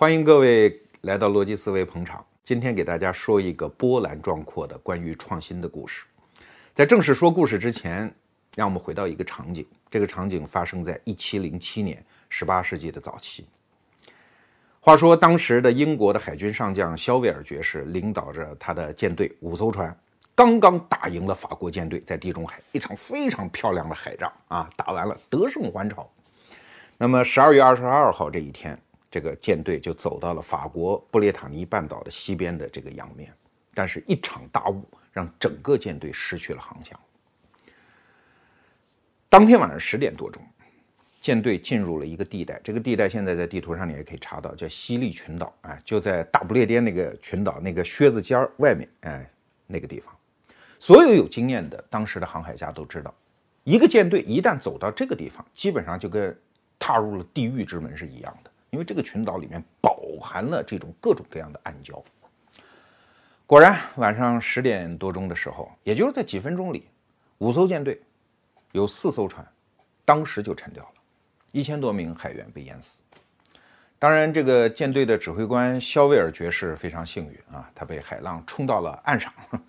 欢迎各位来到逻辑思维捧场。今天给大家说一个波澜壮阔的关于创新的故事。在正式说故事之前，让我们回到一个场景。这个场景发生在一七零七年，十八世纪的早期。话说，当时的英国的海军上将肖维尔爵士领导着他的舰队五艘船，刚刚打赢了法国舰队，在地中海一场非常漂亮的海战啊，打完了得胜还朝。那么十二月二十二号这一天，这个舰队就走到了法国布列塔尼半岛的西边的这个洋面，但是，一场大雾让整个舰队失去了航向。当天晚上十点多钟。舰队进入了一个地带，这个地带现在在地图上你也可以查到，叫西利群岛，哎，就在大不列颠那个群岛那个靴子尖儿外面，哎，那个地方。所有有经验的当时的航海家都知道，一个舰队一旦走到这个地方，基本上就跟踏入了地狱之门是一样的，因为这个群岛里面饱含了这种各种各样的暗礁。果然，晚上十点多钟的时候，也就是在几分钟里，五艘舰队有四艘船当时就沉掉了。一千多名海员被淹死。当然，这个舰队的指挥官肖威尔爵士非常幸运啊，他被海浪冲到了岸上。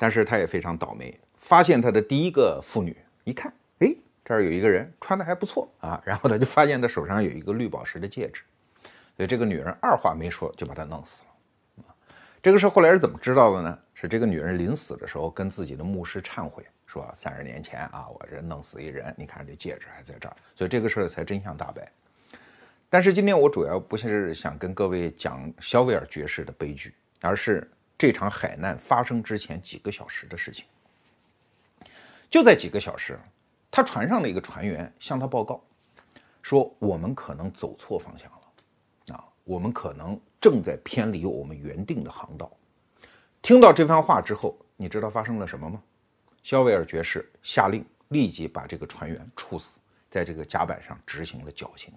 但是他也非常倒霉，发现他的第一个妇女一看，这儿有一个人穿的还不错啊，然后他就发现他手上有一个绿宝石的戒指，所以这个女人二话没说就把他弄死了。这个事后来是怎么知道的呢？是这个女人临死的时候跟自己的牧师忏悔。说三十年前啊，我这弄死一人，你看这戒指还在这儿，所以这个事儿才真相大白。但是今天我主要不是想跟各位讲肖维尔爵士的悲剧，而是这场海难发生之前几个小时的事情。就在几个小时，他船上的一个船员向他报告说：“我们可能走错方向了，啊，我们可能正在偏离我们原定的航道。”听到这番话之后，你知道发生了什么吗？肖维尔爵士下令立即把这个船员处死，在这个甲板上执行了绞刑。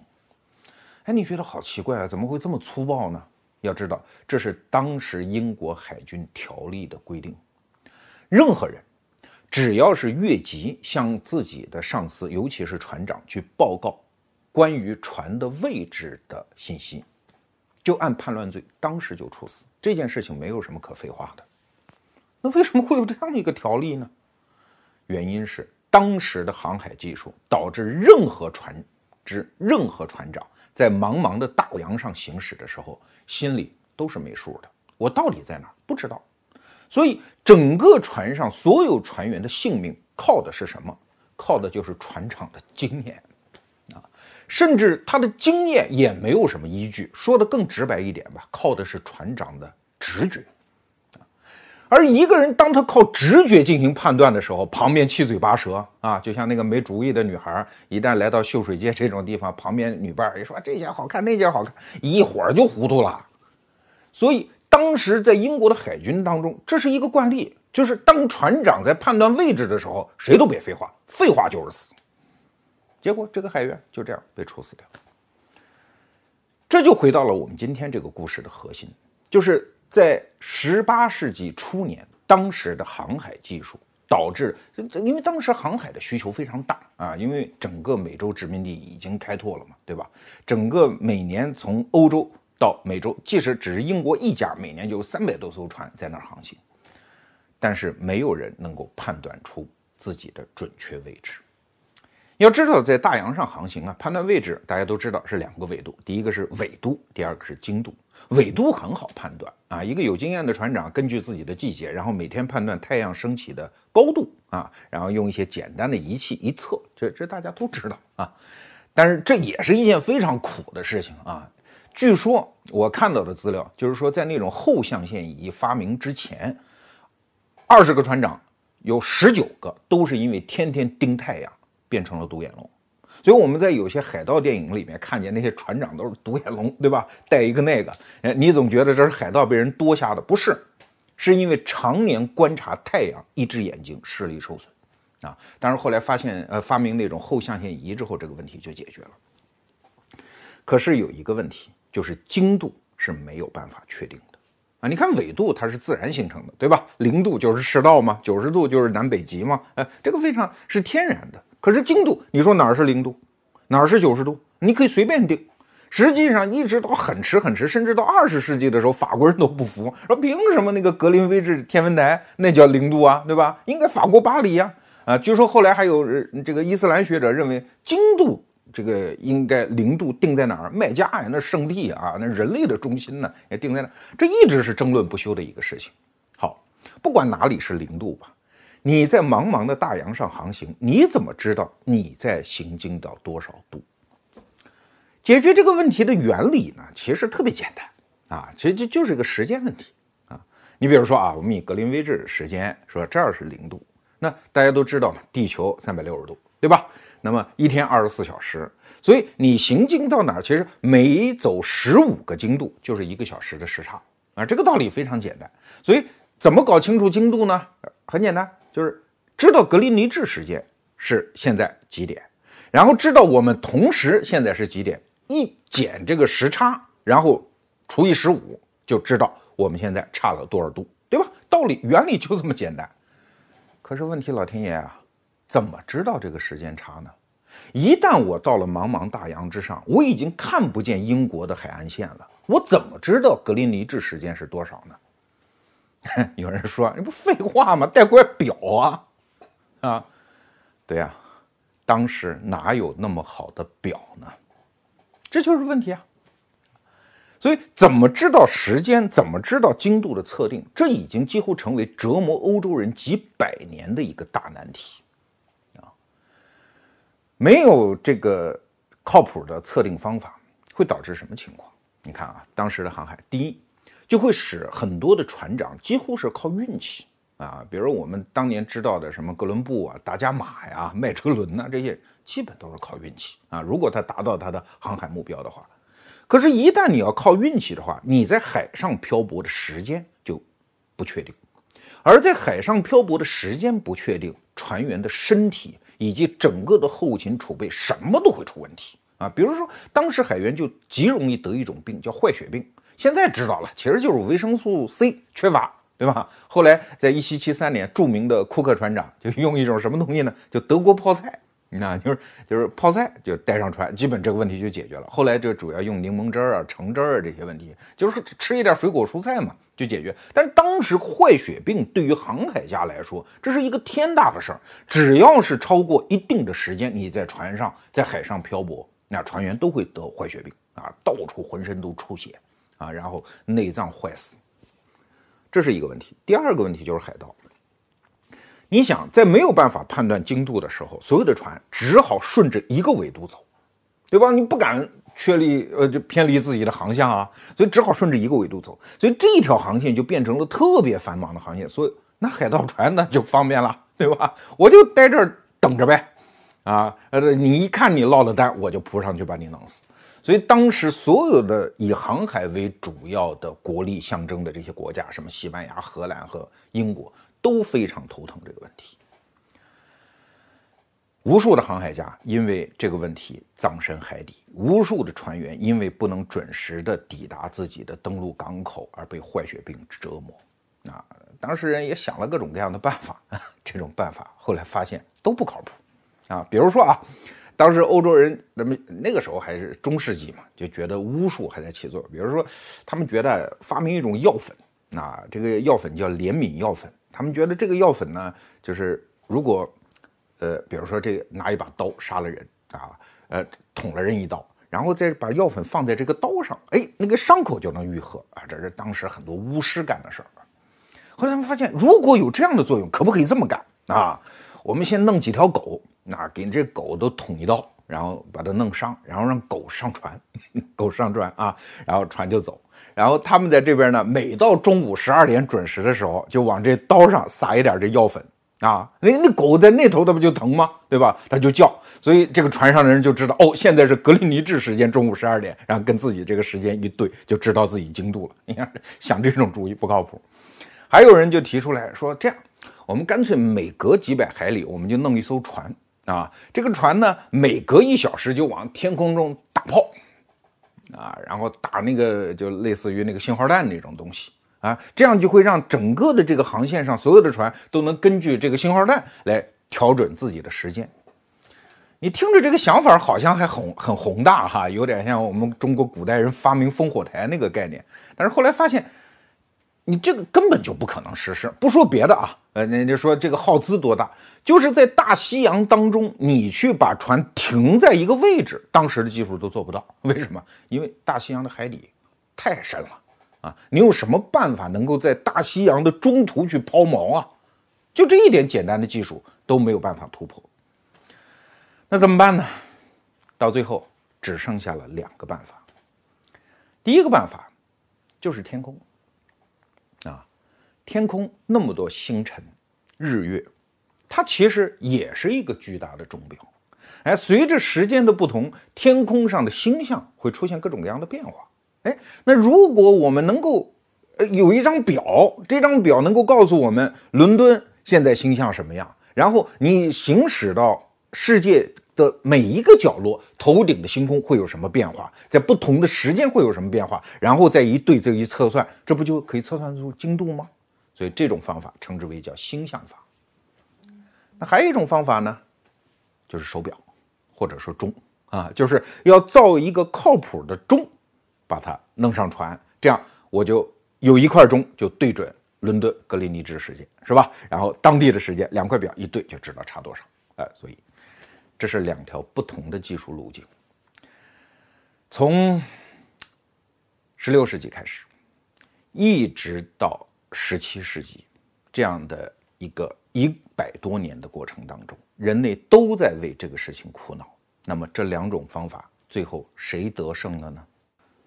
哎，你觉得好奇怪啊？怎么会这么粗暴呢？要知道，这是当时英国海军条例的规定。任何人只要是越级向自己的上司，尤其是船长去报告关于船的位置的信息，就按叛乱罪当时就处死。这件事情没有什么可废话的。那为什么会有这样一个条例呢？原因是当时的航海技术导致任何船只、任何船长在茫茫的大洋上行驶的时候，心里都是没数的。我到底在哪？不知道。所以整个船上所有船员的性命靠的是什么？靠的就是船长的经验啊！甚至他的经验也没有什么依据。说的更直白一点吧，靠的是船长的直觉。而一个人当他靠直觉进行判断的时候，旁边七嘴八舌啊，就像那个没主意的女孩，一旦来到秀水街这种地方，旁边女伴也说这件好看，那件好看，一会儿就糊涂了。所以当时在英国的海军当中，这是一个惯例，就是当船长在判断位置的时候，谁都别废话，废话就是死。结果这个海员就这样被处死掉。这就回到了我们今天这个故事的核心，就是。在十八世纪初年，当时的航海技术导致，因为当时航海的需求非常大啊，因为整个美洲殖民地已经开拓了嘛，对吧？整个每年从欧洲到美洲，即使只是英国一家，每年就有三百多艘船在那儿航行，但是没有人能够判断出自己的准确位置。要知道，在大洋上航行啊，判断位置大家都知道是两个纬度，第一个是纬度，第二个是经度。纬度很好判断啊，一个有经验的船长根据自己的季节，然后每天判断太阳升起的高度啊，然后用一些简单的仪器一测，这这大家都知道啊。但是这也是一件非常苦的事情啊。据说我看到的资料就是说，在那种后象限仪发明之前，二十个船长有十九个都是因为天天盯太阳变成了独眼龙。所以我们在有些海盗电影里面看见那些船长都是独眼龙，对吧？带一个那个，哎，你总觉得这是海盗被人多瞎的，不是？是因为常年观察太阳，一只眼睛视力受损，啊。但是后来发现，呃，发明那种后象限仪之后，这个问题就解决了。可是有一个问题，就是精度是没有办法确定的，啊，你看纬度它是自然形成的，对吧？零度就是赤道嘛，九十度就是南北极嘛，哎，这个非常是天然的。可是精度，你说哪儿是零度，哪儿是九十度？你可以随便定，实际上一直到很迟很迟，甚至到二十世纪的时候，法国人都不服，说凭什么那个格林威治天文台那叫零度啊，对吧？应该法国巴黎呀，啊，据说后来还有这个伊斯兰学者认为经度这个应该零度定在哪儿？麦加呀，那圣地啊，那人类的中心呢，也定在那，这一直是争论不休的一个事情。好，不管哪里是零度吧。你在茫茫的大洋上航行，你怎么知道你在行经到多少度？解决这个问题的原理呢，其实特别简单啊，其实就就是个时间问题啊。你比如说啊，我们以格林威治时间说这儿是零度，那大家都知道嘛，地球三百六十度，对吧？那么一天二十四小时，所以你行经到哪儿，其实每走十五个经度就是一个小时的时差啊。这个道理非常简单，所以怎么搞清楚经度呢？很简单。就是知道格林尼治时间是现在几点，然后知道我们同时现在是几点，一减这个时差，然后除以十五，就知道我们现在差了多少度，对吧？道理原理就这么简单。可是问题，老天爷啊，怎么知道这个时间差呢？一旦我到了茫茫大洋之上，我已经看不见英国的海岸线了，我怎么知道格林尼治时间是多少呢？有人说：“你不废话吗？带块表啊，啊，对呀，当时哪有那么好的表呢？这就是问题啊。所以，怎么知道时间？怎么知道精度的测定？这已经几乎成为折磨欧洲人几百年的一个大难题！没有这个靠谱的测定方法，会导致什么情况？你看啊，当时的航海，第一。就会使很多的船长几乎是靠运气啊，比如我们当年知道的什么哥伦布啊、达伽马呀、麦哲伦呐，这些基本都是靠运气啊。如果他达到他的航海目标的话，可是，一旦你要靠运气的话，你在海上漂泊的时间就不确定，而在海上漂泊的时间不确定，船员的身体以及整个的后勤储备什么都会出问题啊。比如说，当时海员就极容易得一种病，叫坏血病。现在知道了，其实就是维生素 C 缺乏，对吧？后来在一七七三年，著名的库克船长就用一种什么东西呢？就德国泡菜，那就是就是泡菜就带上船，基本这个问题就解决了。后来就主要用柠檬汁儿啊、橙汁儿啊这些问题，就是吃一点水果蔬菜嘛，就解决。但是当时坏血病对于航海家来说，这是一个天大的事儿，只要是超过一定的时间，你在船上在海上漂泊，那船员都会得坏血病啊，到处浑身都出血。啊，然后内脏坏死，这是一个问题。第二个问题就是海盗。你想，在没有办法判断精度的时候，所有的船只好顺着一个纬度走，对吧？你不敢确立呃，就偏离自己的航向啊，所以只好顺着一个纬度走。所以这一条航线就变成了特别繁忙的航线。所以那海盗船那就方便了，对吧？我就待这儿等着呗。啊，呃，你一看你落了单，我就扑上去把你弄死。所以当时所有的以航海为主要的国力象征的这些国家，什么西班牙、荷兰和英国，都非常头疼这个问题。无数的航海家因为这个问题葬身海底，无数的船员因为不能准时的抵达自己的登陆港口而被坏血病折磨。啊，当事人也想了各种各样的办法，这种办法后来发现都不靠谱。啊，比如说啊。当时欧洲人，那么那个时候还是中世纪嘛，就觉得巫术还在起作用。比如说，他们觉得发明一种药粉，啊，这个药粉叫怜悯药粉。他们觉得这个药粉呢，就是如果，呃，比如说这个拿一把刀杀了人啊，呃，捅了人一刀，然后再把药粉放在这个刀上，哎，那个伤口就能愈合啊。这是当时很多巫师干的事儿。后来他们发现，如果有这样的作用，可不可以这么干啊？我们先弄几条狗。那给这狗都捅一刀，然后把它弄伤，然后让狗上船，狗上船啊，然后船就走。然后他们在这边呢，每到中午十二点准时的时候，就往这刀上撒一点这药粉啊。那那狗在那头，它不就疼吗？对吧？它就叫。所以这个船上的人就知道，哦，现在是格林尼治时间中午十二点，然后跟自己这个时间一对，就知道自己经度了。你看，想这种主意不靠谱。还有人就提出来说，这样，我们干脆每隔几百海里，我们就弄一艘船。啊，这个船呢，每隔一小时就往天空中打炮，啊，然后打那个就类似于那个信号弹那种东西啊，这样就会让整个的这个航线上所有的船都能根据这个信号弹来调整自己的时间。你听着这个想法好像还很很宏大哈，有点像我们中国古代人发明烽火台那个概念。但是后来发现，你这个根本就不可能实施。不说别的啊，呃，人家说这个耗资多大，就是在大西洋当中，你去把船停在一个位置，当时的技术都做不到。为什么？因为大西洋的海底太深了啊！你有什么办法能够在大西洋的中途去抛锚啊？就这一点简单的技术都没有办法突破。那怎么办呢？到最后只剩下了两个办法。第一个办法就是天空，天空那么多星辰、日月，它其实也是一个巨大的钟表。哎，随着时间的不同，天空上的星象会出现各种各样的变化。哎，那如果我们能够呃有一张表，这张表能够告诉我们伦敦现在星象什么样，然后你行驶到世界。的每一个角落，头顶的星空会有什么变化？在不同的时间会有什么变化？然后再一对这一测算，这不就可以测算出精度吗？所以这种方法称之为叫星象法。那还有一种方法呢，就是手表，或者说钟啊，就是要造一个靠谱的钟，把它弄上船，这样我就有一块钟就对准伦敦格林尼治时间，是吧？然后当地的时间，两块表一对就知道差多少。哎，所以。这是两条不同的技术路径。从十六世纪开始，一直到十七世纪，这样的一个一百多年的过程当中，人类都在为这个事情苦恼。那么这两种方法，最后谁得胜了呢？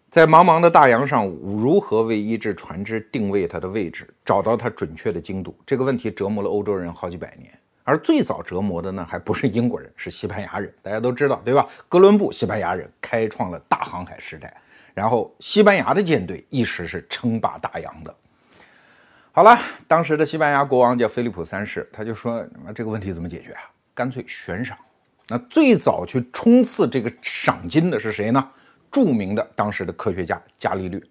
在茫茫的大洋上，如何为一只船只定位它的位置，找到它准确的精度？这个问题折磨了欧洲人好几百年。而最早折磨的呢，还不是英国人，是西班牙人。大家都知道，对吧？哥伦布，西班牙人开创了大航海时代，然后西班牙的舰队一时是称霸大洋的。好了，当时的西班牙国王叫菲利普三世，他就说：“那这个问题怎么解决啊？干脆悬赏。”那最早去冲刺这个赏金的是谁呢？著名的当时的科学家伽利略。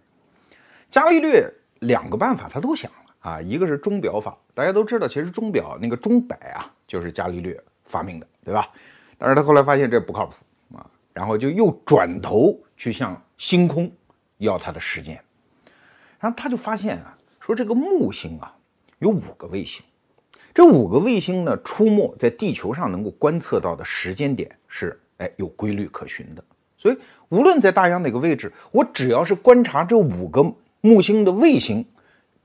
伽利略两个办法他都想了。啊，一个是钟表法，大家都知道，其实钟表那个钟摆啊，就是伽利略发明的，对吧？但是他后来发现这不靠谱啊，然后就又转头去向星空要他的时间，然后他就发现啊，说这个木星啊有五个卫星，这五个卫星呢出没在地球上能够观测到的时间点是哎有规律可循的，所以无论在大洋哪个位置，我只要是观察这五个木星的卫星。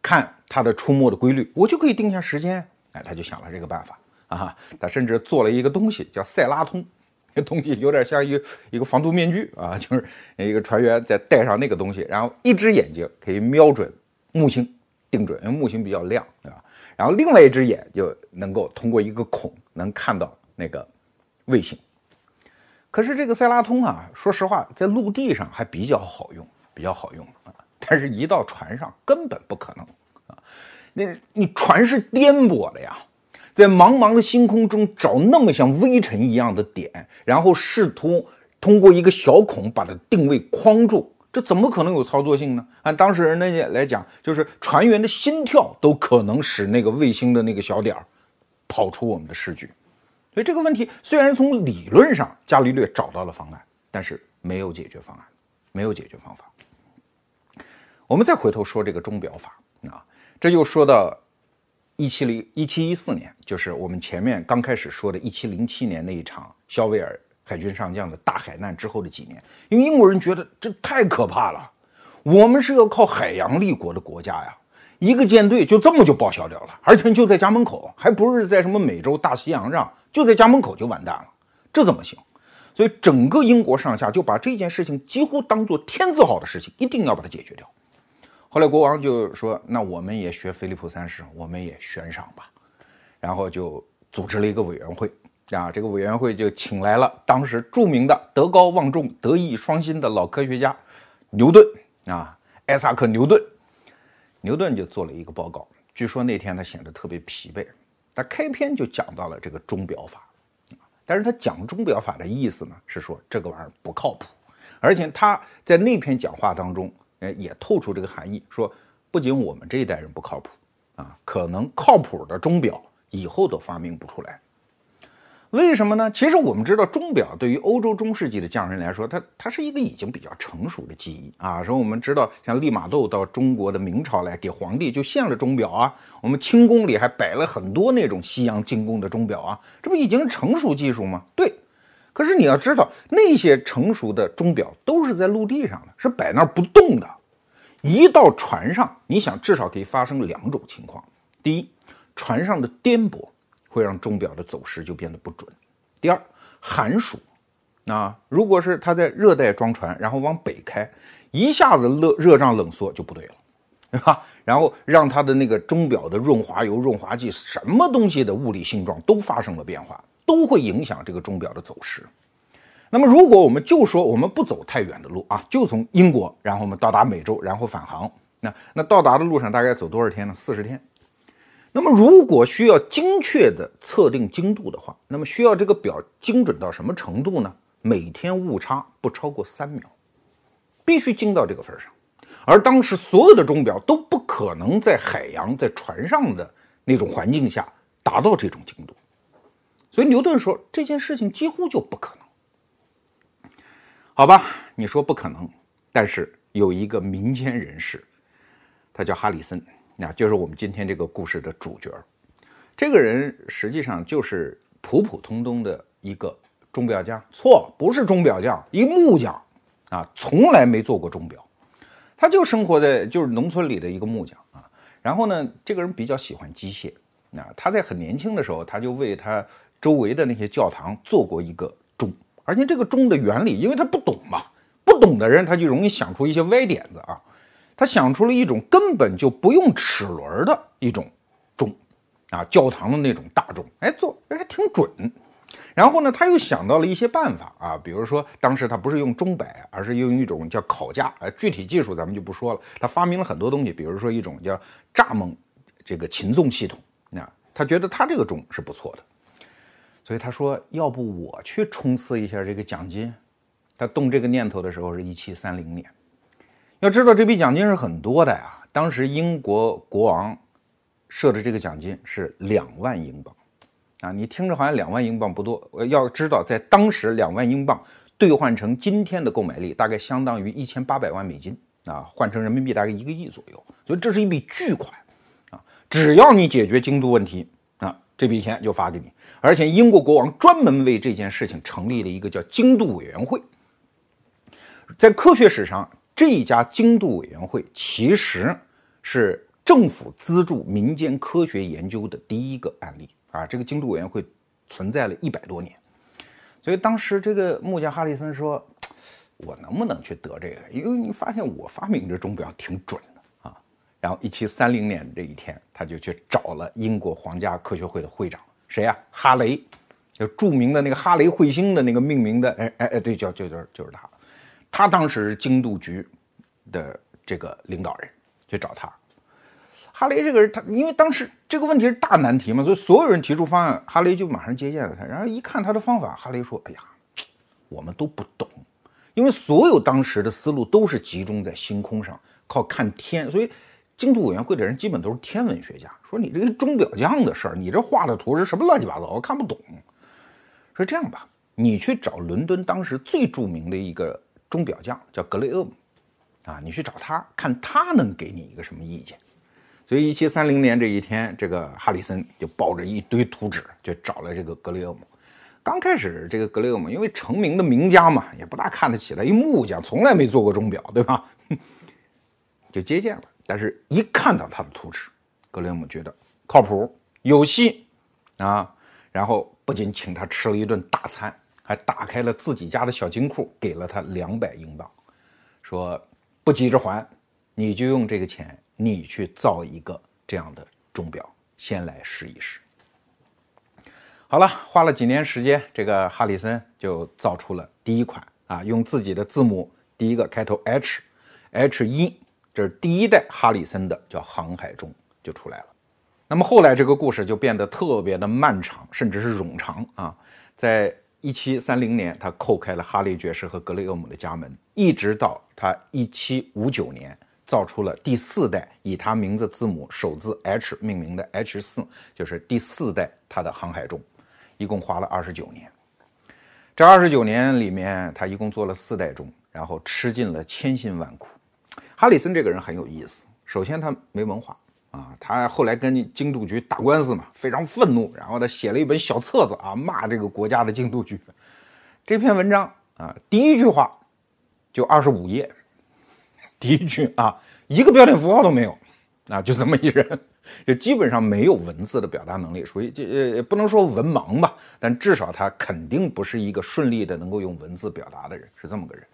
看它的出没的规律，我就可以定下时间。哎，他就想了这个办法啊，他甚至做了一个东西叫塞拉通，这东西有点像一个一个防毒面具啊，就是一个船员在戴上那个东西，然后一只眼睛可以瞄准木星，定准，因为木星比较亮，对吧？然后另外一只眼就能够通过一个孔能看到那个卫星。可是这个塞拉通啊，说实话，在陆地上还比较好用，比较好用啊。但是，一到船上根本不可能啊！那你船是颠簸的呀，在茫茫的星空中找那么像微尘一样的点，然后试图通过一个小孔把它定位框住，这怎么可能有操作性呢？按当事人那些来讲，就是船员的心跳都可能使那个卫星的那个小点儿跑出我们的视距。所以这个问题虽然从理论上伽利略找到了方案，但是没有解决方案，没有解决方法。我们再回头说这个钟表法啊，这就说到一七零一七一四年，就是我们前面刚开始说的一七零七年那一场肖维尔海军上将的大海难之后的几年，因为英国人觉得这太可怕了，我们是要靠海洋立国的国家呀，一个舰队就这么就报销掉了，而且就在家门口，还不是在什么美洲大西洋上，就在家门口就完蛋了，这怎么行？所以整个英国上下就把这件事情几乎当做天字好的事情，一定要把它解决掉。后来国王就说：“那我们也学菲利普三世，我们也悬赏吧。”然后就组织了一个委员会啊，这个委员会就请来了当时著名的德高望重、德艺双馨的老科学家牛顿啊，艾萨克·牛顿。牛顿就做了一个报告，据说那天他显得特别疲惫，他开篇就讲到了这个钟表法，但是他讲钟表法的意思呢，是说这个玩意儿不靠谱，而且他在那篇讲话当中。哎，也透出这个含义，说不仅我们这一代人不靠谱啊，可能靠谱的钟表以后都发明不出来。为什么呢？其实我们知道，钟表对于欧洲中世纪的匠人来说，它它是一个已经比较成熟的技艺啊。说我们知道，像利玛窦到中国的明朝来给皇帝就献了钟表啊。我们清宫里还摆了很多那种西洋进贡的钟表啊，这不已经成熟技术吗？对。可是你要知道，那些成熟的钟表都是在陆地上的，是摆那儿不动的。一到船上，你想至少可以发生两种情况：第一，船上的颠簸。会让钟表的走时就变得不准。第二，寒暑，啊，如果是它在热带装船，然后往北开，一下子热热胀冷缩就不对了，对吧？然后让它的那个钟表的润滑油、润滑剂，什么东西的物理性状都发生了变化，都会影响这个钟表的走时。那么，如果我们就说我们不走太远的路啊，就从英国，然后我们到达美洲，然后返航，那那到达的路上大概走多少天呢？四十天。那么，如果需要精确的测定精度的话，那么需要这个表精准到什么程度呢？每天误差不超过三秒，必须精到这个份上。而当时所有的钟表都不可能在海洋、在船上的那种环境下达到这种精度，所以牛顿说这件事情几乎就不可能。好吧，你说不可能，但是有一个民间人士，他叫哈里森。那就是我们今天这个故事的主角，这个人实际上就是普普通通的一个钟表匠。错，不是钟表匠，一木匠啊，从来没做过钟表，他就生活在就是农村里的一个木匠啊。然后呢，这个人比较喜欢机械，那他在很年轻的时候，他就为他周围的那些教堂做过一个钟，而且这个钟的原理，因为他不懂嘛，不懂的人他就容易想出一些歪点子啊。他想出了一种根本就不用齿轮的一种钟，啊，教堂的那种大钟，哎，做哎还挺准。然后呢，他又想到了一些办法啊，比如说当时他不是用钟摆，而是用一种叫烤架，哎，具体技术咱们就不说了。他发明了很多东西，比如说一种叫蚱蜢这个擒纵系统，那他觉得他这个钟是不错的，所以他说要不我去冲刺一下这个奖金。他动这个念头的时候是一七三零年。要知道这笔奖金是很多的呀！当时英国国王设的这个奖金是两万英镑，啊，你听着好像两万英镑不多，要知道在当时两万英镑兑换成今天的购买力，大概相当于一千八百万美金啊，换成人民币大概一个亿左右，所以这是一笔巨款啊！只要你解决精度问题啊，这笔钱就发给你。而且英国国王专门为这件事情成立了一个叫精度委员会，在科学史上。这一家精度委员会其实是政府资助民间科学研究的第一个案例啊！这个精度委员会存在了一百多年，所以当时这个木匠哈里森说：“我能不能去得这个？因为你发现我发明这钟表挺准的啊！”然后一七三零年这一天，他就去找了英国皇家科学会的会长，谁呀？哈雷，就著名的那个哈雷彗星的那个命名的，哎哎哎，对，叫就就就是他。他当时是精度局的这个领导人，去找他。哈雷这个人，他因为当时这个问题是大难题嘛，所以所有人提出方案，哈雷就马上接见了他。然后一看他的方法，哈雷说：“哎呀，我们都不懂，因为所有当时的思路都是集中在星空上，靠看天，所以精度委员会的人基本都是天文学家。说你这个钟表匠的事儿，你这画的图是什么乱七八糟，我看不懂。说这样吧，你去找伦敦当时最著名的一个。”钟表匠叫格雷厄姆，啊，你去找他，看他能给你一个什么意见。所以，一七三零年这一天，这个哈里森就抱着一堆图纸，就找了这个格雷厄姆。刚开始，这个格雷厄姆因为成名的名家嘛，也不大看得起来，一木匠从来没做过钟表，对吧？就接见了。但是，一看到他的图纸，格雷厄姆觉得靠谱，有戏啊。然后，不仅请他吃了一顿大餐。还打开了自己家的小金库，给了他两百英镑，说不急着还，你就用这个钱，你去造一个这样的钟表，先来试一试。好了，花了几年时间，这个哈里森就造出了第一款啊，用自己的字母，第一个开头 H，H 一，这是第一代哈里森的叫航海钟就出来了。那么后来这个故事就变得特别的漫长，甚至是冗长啊，在。一七三零年，他叩开了哈雷爵士和格雷厄姆的家门，一直到他一七五九年造出了第四代以他名字字母首字 H 命名的 H 四，就是第四代他的航海钟。一共花了二十九年。这二十九年里面，他一共做了四代钟，然后吃尽了千辛万苦。哈里森这个人很有意思，首先他没文化啊，他后来跟京都局打官司嘛，非常愤怒，然后他写了一本小册子啊，骂这个国家的京都局。这篇文章啊，第一句话就二十五页，第一句啊，一个标点符号都没有啊，就这么一人。就基本上没有文字的表达能力，属于这呃不能说文盲吧，但至少他肯定不是一个顺利的能够用文字表达的人，是这么个人。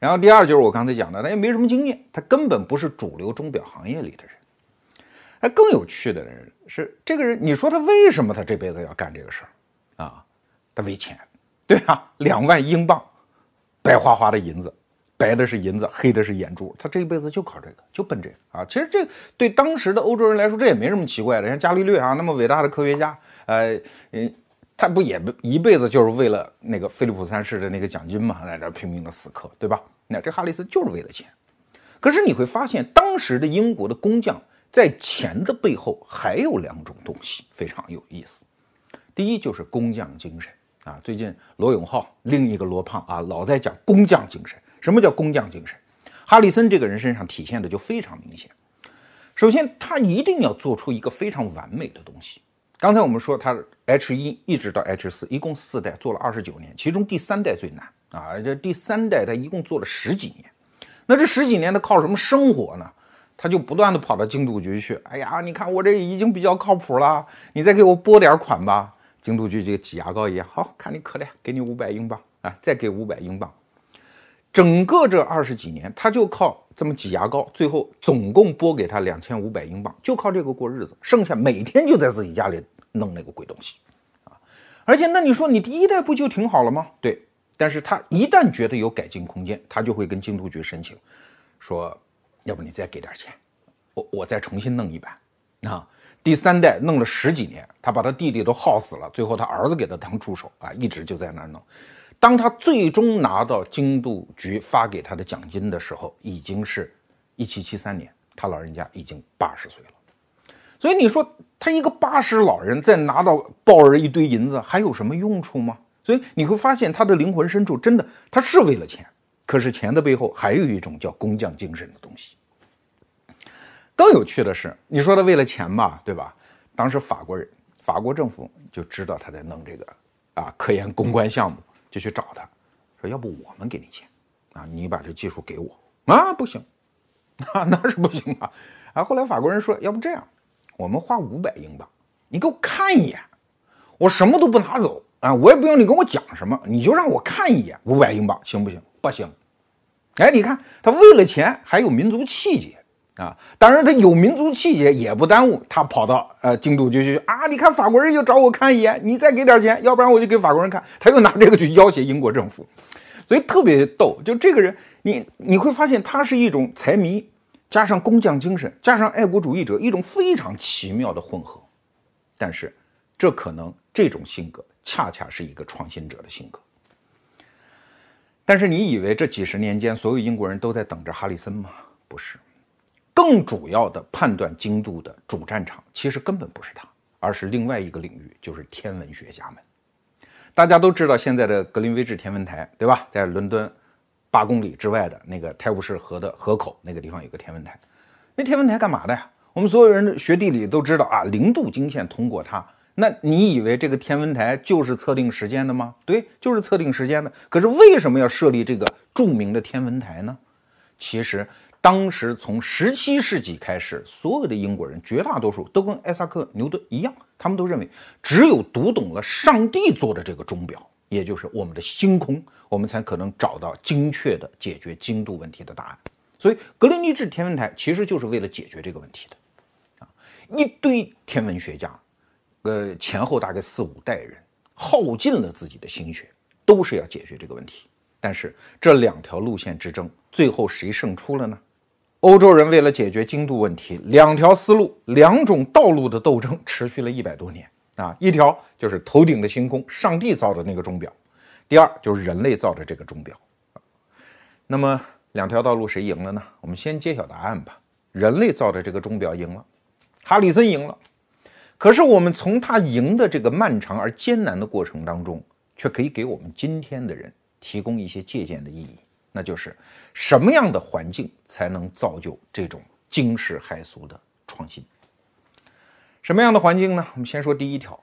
然后第二就是我刚才讲的，他也没什么经验，他根本不是主流钟表行业里的人。哎，更有趣的人是这个人，你说他为什么他这辈子要干这个事儿啊？他为钱，对啊，两万英镑，白花花的银子。白的是银子，黑的是眼珠，他这一辈子就靠这个，就奔这个啊！其实这对当时的欧洲人来说，这也没什么奇怪的。像伽利略啊，那么伟大的科学家，呃，嗯，他不也一辈子就是为了那个菲利普三世的那个奖金嘛，在这拼命的死磕，对吧？那这哈里斯就是为了钱。可是你会发现，当时的英国的工匠在钱的背后还有两种东西非常有意思。第一就是工匠精神啊！最近罗永浩另一个罗胖啊，老在讲工匠精神。什么叫工匠精神？哈里森这个人身上体现的就非常明显。首先，他一定要做出一个非常完美的东西。刚才我们说，他 H 一一直到 H 四，一共四代，做了二十九年，其中第三代最难啊！这第三代他一共做了十几年。那这十几年他靠什么生活呢？他就不断的跑到京都局去。哎呀，你看我这已经比较靠谱了，你再给我拨点款吧。京都局就挤牙膏一样，好看你可怜，给你五百英镑啊，再给五百英镑。整个这二十几年，他就靠这么挤牙膏，最后总共拨给他两千五百英镑，就靠这个过日子。剩下每天就在自己家里弄那个鬼东西，啊！而且那你说你第一代不就挺好了吗？对，但是他一旦觉得有改进空间，他就会跟京都局申请，说要不你再给点钱，我我再重新弄一版。啊，第三代弄了十几年，他把他弟弟都耗死了，最后他儿子给他当助手啊，一直就在那儿弄。当他最终拿到京都局发给他的奖金的时候，已经是一七七三年，他老人家已经八十岁了。所以你说他一个八十老人在拿到抱着一堆银子，还有什么用处吗？所以你会发现他的灵魂深处真的他是为了钱，可是钱的背后还有一种叫工匠精神的东西。更有趣的是，你说他为了钱吧，对吧？当时法国人，法国政府就知道他在弄这个啊科研攻关项目。就去找他，说要不我们给你钱，啊，你把这技术给我啊，不行，啊，那是不行啊，啊，后来法国人说，要不这样，我们花五百英镑，你给我看一眼，我什么都不拿走啊，我也不用你跟我讲什么，你就让我看一眼，五百英镑行不行？不行，哎，你看他为了钱还有民族气节。啊，当然他有民族气节也不耽误他跑到呃京都就去啊！你看法国人又找我看一眼，你再给点钱，要不然我就给法国人看。他又拿这个去要挟英国政府，所以特别逗。就这个人，你你会发现他是一种财迷，加上工匠精神，加上爱国主义者，一种非常奇妙的混合。但是，这可能这种性格恰恰是一个创新者的性格。但是你以为这几十年间所有英国人都在等着哈里森吗？不是。更主要的判断精度的主战场，其实根本不是他，而是另外一个领域，就是天文学家们。大家都知道现在的格林威治天文台，对吧？在伦敦八公里之外的那个泰晤士河的河口那个地方有个天文台。那天文台干嘛的呀？我们所有人学地理都知道啊，零度经线通过它。那你以为这个天文台就是测定时间的吗？对，就是测定时间的。可是为什么要设立这个著名的天文台呢？其实。当时从十七世纪开始，所有的英国人绝大多数都跟艾萨克·牛顿一样，他们都认为，只有读懂了上帝做的这个钟表，也就是我们的星空，我们才可能找到精确的解决精度问题的答案。所以，格林尼治天文台其实就是为了解决这个问题的。啊，一堆天文学家，呃，前后大概四五代人，耗尽了自己的心血，都是要解决这个问题。但是，这两条路线之争，最后谁胜出了呢？欧洲人为了解决精度问题，两条思路、两种道路的斗争持续了一百多年啊！一条就是头顶的星空，上帝造的那个钟表；第二就是人类造的这个钟表。那么两条道路谁赢了呢？我们先揭晓答案吧。人类造的这个钟表赢了，哈里森赢了。可是我们从他赢的这个漫长而艰难的过程当中，却可以给我们今天的人提供一些借鉴的意义，那就是什么样的环境才能造就这种惊世骇俗的创新？什么样的环境呢？我们先说第一条，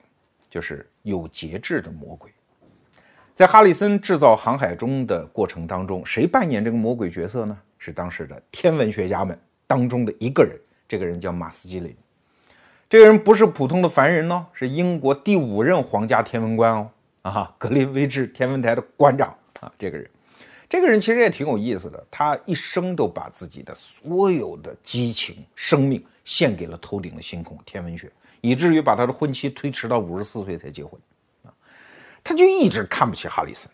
就是有节制的魔鬼。在哈里森制造航海钟的过程当中，谁扮演这个魔鬼角色呢？是当时的天文学家们当中的一个人，这个人叫马斯基林。这个人不是普通的凡人哦，是英国第五任皇家天文官哦，啊，格林威治天文台的馆长啊。这个人，这个人其实也挺有意思的，他一生都把自己的所有的激情、生命献给了头顶的星空——天文学，以至于把他的婚期推迟到五十四岁才结婚。啊他就一直看不起哈里森，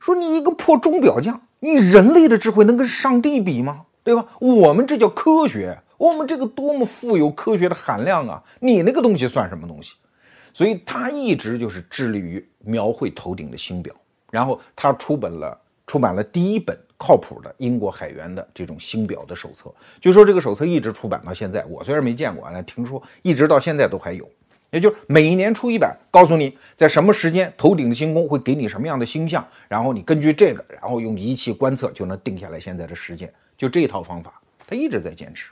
说你一个破钟表匠，你人类的智慧能跟上帝比吗？对吧？我们这叫科学，我们这个多么富有科学的含量啊！你那个东西算什么东西？所以他一直就是致力于描绘头顶的星表，然后他出版了出版了第一本靠谱的英国海员的这种星表的手册。据说这个手册一直出版到现在，我虽然没见过，但听说一直到现在都还有。也就是每一年出一版，告诉你在什么时间头顶的星空会给你什么样的星象，然后你根据这个，然后用仪器观测就能定下来现在的时间。就这套方法，他一直在坚持。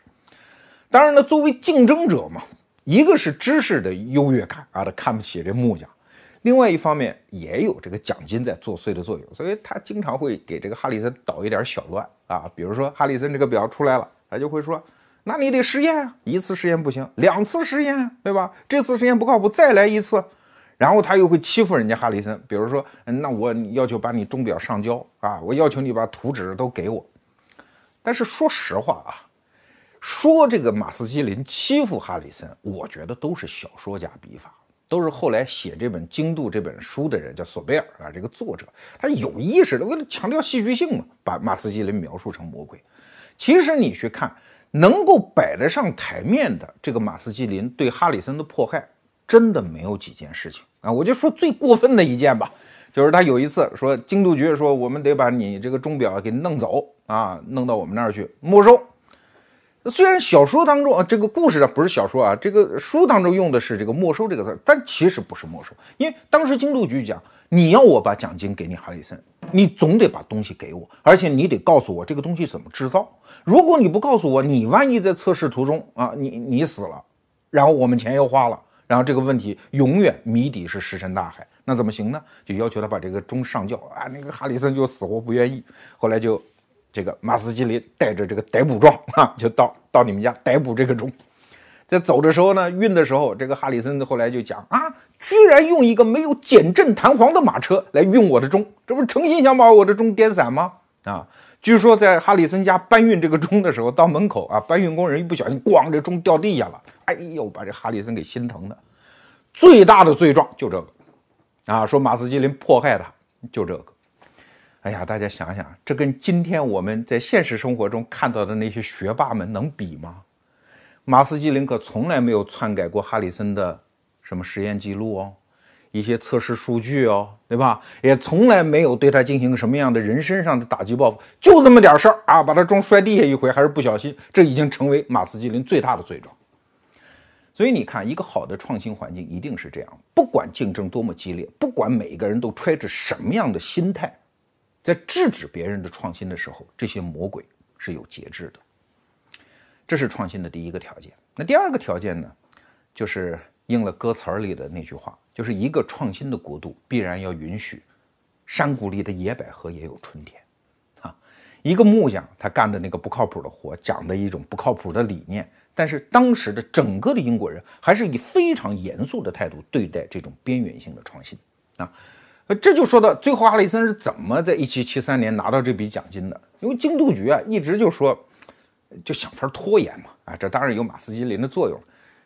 当然了，作为竞争者嘛，一个是知识的优越感啊，他看不起这木匠；另外一方面也有这个奖金在作祟的作用，所以他经常会给这个哈里森捣一点小乱啊。比如说哈里森这个表出来了，他就会说。那你得实验啊，一次实验不行，两次实验，对吧？这次实验不靠谱，再来一次。然后他又会欺负人家哈里森，比如说，那我要求把你钟表上交啊，我要求你把图纸都给我。但是说实话啊，说这个马斯基林欺负哈里森，我觉得都是小说家笔法，都是后来写这本《精度》这本书的人，叫索贝尔啊，这个作者，他有意识的为了强调戏剧性嘛，把马斯基林描述成魔鬼。其实你去看。能够摆得上台面的这个马斯基林对哈里森的迫害，真的没有几件事情啊！我就说最过分的一件吧，就是他有一次说，京度局说我们得把你这个钟表给弄走啊，弄到我们那儿去没收。虽然小说当中啊，这个故事啊不是小说啊，这个书当中用的是这个没收这个字，但其实不是没收，因为当时经度局讲，你要我把奖金给你哈里森。你总得把东西给我，而且你得告诉我这个东西怎么制造。如果你不告诉我，你万一在测试途中啊，你你死了，然后我们钱又花了，然后这个问题永远谜底是石沉大海，那怎么行呢？就要求他把这个钟上交啊。那个哈里森就死活不愿意，后来就这个马斯基林带着这个逮捕状啊，就到到你们家逮捕这个钟。在走的时候呢，运的时候，这个哈里森后来就讲啊，居然用一个没有减震弹簧的马车来运我的钟，这不是诚心想把我的钟颠散吗？啊，据说在哈里森家搬运这个钟的时候，到门口啊，搬运工人一不小心，咣，这钟掉地下了，哎呦，把这哈里森给心疼的。最大的罪状就这个，啊，说马斯基林迫害他，就这个。哎呀，大家想想，这跟今天我们在现实生活中看到的那些学霸们能比吗？马斯基林可从来没有篡改过哈里森的什么实验记录哦，一些测试数据哦，对吧？也从来没有对他进行什么样的人身上的打击报复，就这么点事儿啊，把他撞摔地下一回，还是不小心，这已经成为马斯基林最大的罪状。所以你看，一个好的创新环境一定是这样，不管竞争多么激烈，不管每一个人都揣着什么样的心态，在制止别人的创新的时候，这些魔鬼是有节制的。这是创新的第一个条件。那第二个条件呢，就是应了歌词儿里的那句话，就是一个创新的国度必然要允许山谷里的野百合也有春天。啊，一个木匠他干的那个不靠谱的活，讲的一种不靠谱的理念，但是当时的整个的英国人还是以非常严肃的态度对待这种边缘性的创新。啊，这就说到最后，哈里森是怎么在一七七三年拿到这笔奖金的？因为京都局啊一直就说。就想法拖延嘛，啊，这当然有马斯基林的作用，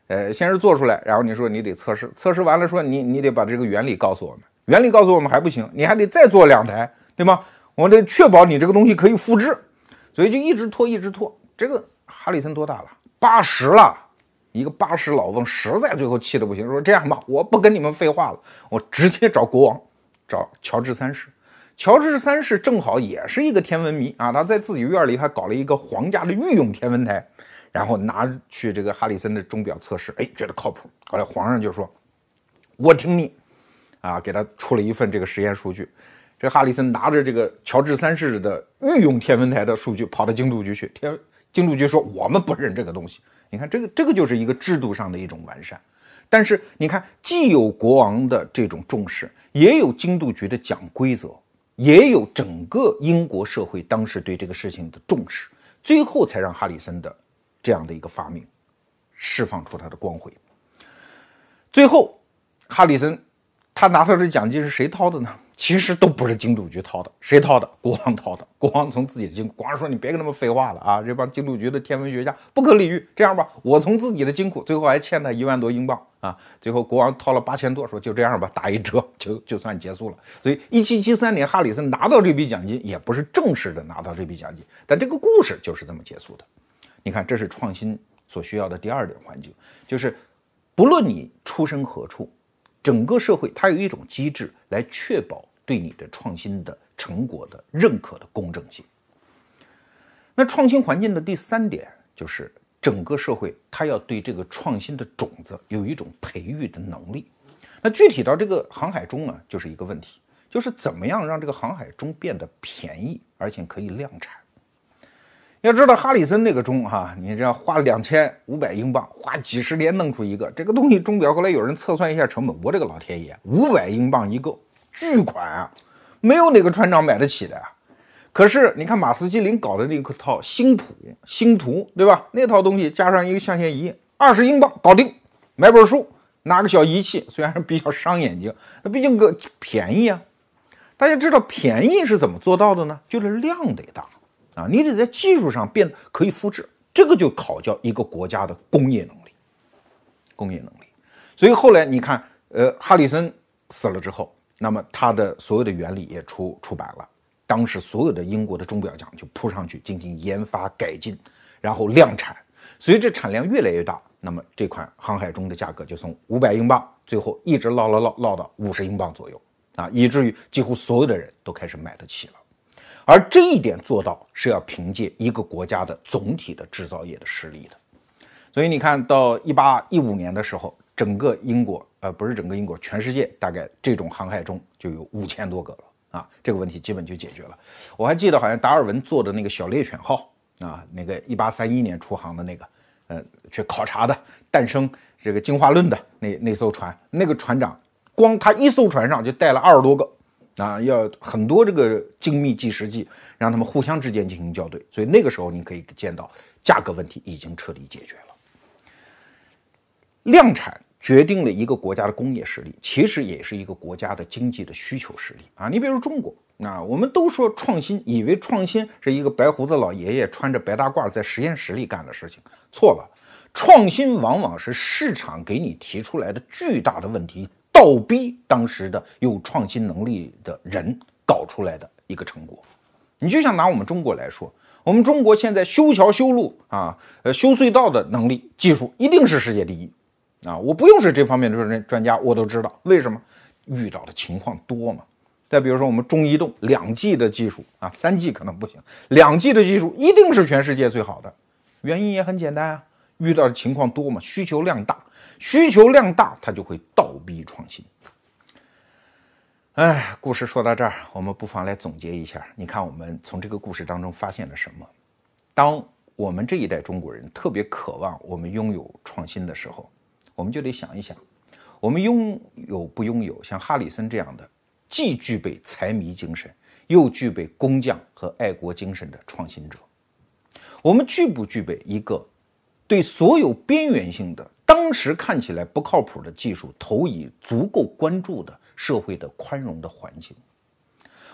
呃，先是做出来，然后你说你得测试，测试完了说你你得把这个原理告诉我们，原理告诉我们还不行，你还得再做两台，对吗？我得确保你这个东西可以复制，所以就一直拖，一直拖。这个哈里森多大了？八十了，一个八十老翁，实在最后气得不行，说这样吧，我不跟你们废话了，我直接找国王，找乔治三世。乔治三世正好也是一个天文迷啊，他在自己院里还搞了一个皇家的御用天文台，然后拿去这个哈里森的钟表测试，哎，觉得靠谱。后来皇上就说：“我听你。”啊，给他出了一份这个实验数据。这哈里森拿着这个乔治三世的御用天文台的数据，跑到京都局去。天京都局说：“我们不认这个东西。”你看，这个这个就是一个制度上的一种完善。但是你看，既有国王的这种重视，也有经度局的讲规则。也有整个英国社会当时对这个事情的重视，最后才让哈里森的这样的一个发明释放出他的光辉。最后，哈里森他拿到这奖金是谁掏的呢？其实都不是京都局掏的，谁掏的？国王掏的。国王从自己的金库，国王说：“你别跟他们废话了啊！这帮京都局的天文学家不可理喻。这样吧，我从自己的金库，最后还欠他一万多英镑啊！最后国王掏了八千多，说就这样吧，打一折 就就算结束了。所以，一七七三年，哈里森拿到这笔奖金，也不是正式的拿到这笔奖金，但这个故事就是这么结束的。你看，这是创新所需要的第二点环境，就是不论你出身何处，整个社会它有一种机制来确保。对你的创新的成果的认可的公正性。那创新环境的第三点就是整个社会它要对这个创新的种子有一种培育的能力。那具体到这个航海钟呢，就是一个问题，就是怎么样让这个航海钟变得便宜而且可以量产。要知道哈里森那个钟哈，你这样花两千五百英镑，花几十年弄出一个这个东西钟表，后来有人测算一下成本，我这个老天爷，五百英镑一个。巨款啊，没有哪个船长买得起的呀。可是你看马斯基林搞的那套星谱、星图，对吧？那套东西加上一个象限仪，二十英镑搞定。买本书，拿个小仪器，虽然比较伤眼睛，那 毕竟个便宜啊。大家知道便宜是怎么做到的呢？就是量得大啊，你得在技术上变可以复制，这个就考教一个国家的工业能力。工业能力。所以后来你看，呃，哈里森死了之后。那么它的所有的原理也出出版了，当时所有的英国的钟表匠就扑上去进行研发改进，然后量产。随着产量越来越大，那么这款航海钟的价格就从五百英镑，最后一直落落落落到五十英镑左右啊，以至于几乎所有的人都开始买得起了。而这一点做到是要凭借一个国家的总体的制造业的实力的。所以你看到一八一五年的时候。整个英国，呃，不是整个英国，全世界大概这种航海中就有五千多个了啊，这个问题基本就解决了。我还记得好像达尔文做的那个小猎犬号啊，那个一八三一年出航的那个，呃，去考察的诞生这个进化论的那那艘船，那个船长光他一艘船上就带了二十多个啊，要很多这个精密计时器，让他们互相之间进行校对，所以那个时候你可以见到价格问题已经彻底解决了，量产。决定了一个国家的工业实力，其实也是一个国家的经济的需求实力啊！你比如中国，那我们都说创新，以为创新是一个白胡子老爷爷穿着白大褂在实验室里干的事情，错了。创新往往是市场给你提出来的巨大的问题，倒逼当时的有创新能力的人搞出来的一个成果。你就像拿我们中国来说，我们中国现在修桥修路啊，呃，修隧道的能力技术一定是世界第一。啊，我不用是这方面的专专家，我都知道为什么遇到的情况多嘛。再比如说我们中移动两 G 的技术啊，三 G 可能不行，两 G 的技术一定是全世界最好的。原因也很简单啊，遇到的情况多嘛，需求量大，需求量大，它就会倒逼创新。哎，故事说到这儿，我们不妨来总结一下。你看，我们从这个故事当中发现了什么？当我们这一代中国人特别渴望我们拥有创新的时候。我们就得想一想，我们拥有不拥有像哈里森这样的，既具备财迷精神，又具备工匠和爱国精神的创新者？我们具不具备一个对所有边缘性的、当时看起来不靠谱的技术投以足够关注的社会的宽容的环境？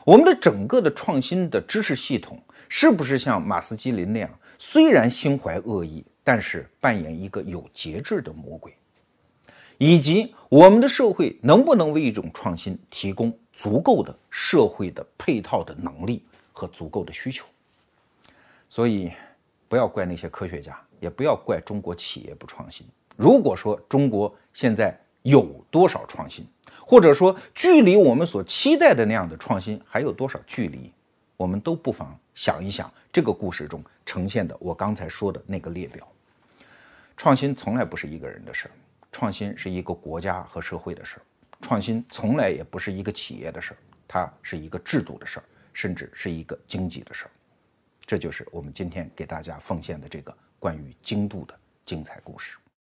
我们的整个的创新的知识系统，是不是像马斯基林那样，虽然心怀恶意，但是扮演一个有节制的魔鬼？以及我们的社会能不能为一种创新提供足够的社会的配套的能力和足够的需求？所以，不要怪那些科学家，也不要怪中国企业不创新。如果说中国现在有多少创新，或者说距离我们所期待的那样的创新还有多少距离，我们都不妨想一想这个故事中呈现的我刚才说的那个列表。创新从来不是一个人的事儿，创新是一个国家和社会的事儿，创新从来也不是一个企业的事儿，它是一个制度的事儿，甚至是一个经济的事儿。这就是我们今天给大家奉献的这个关于精度的精彩故事。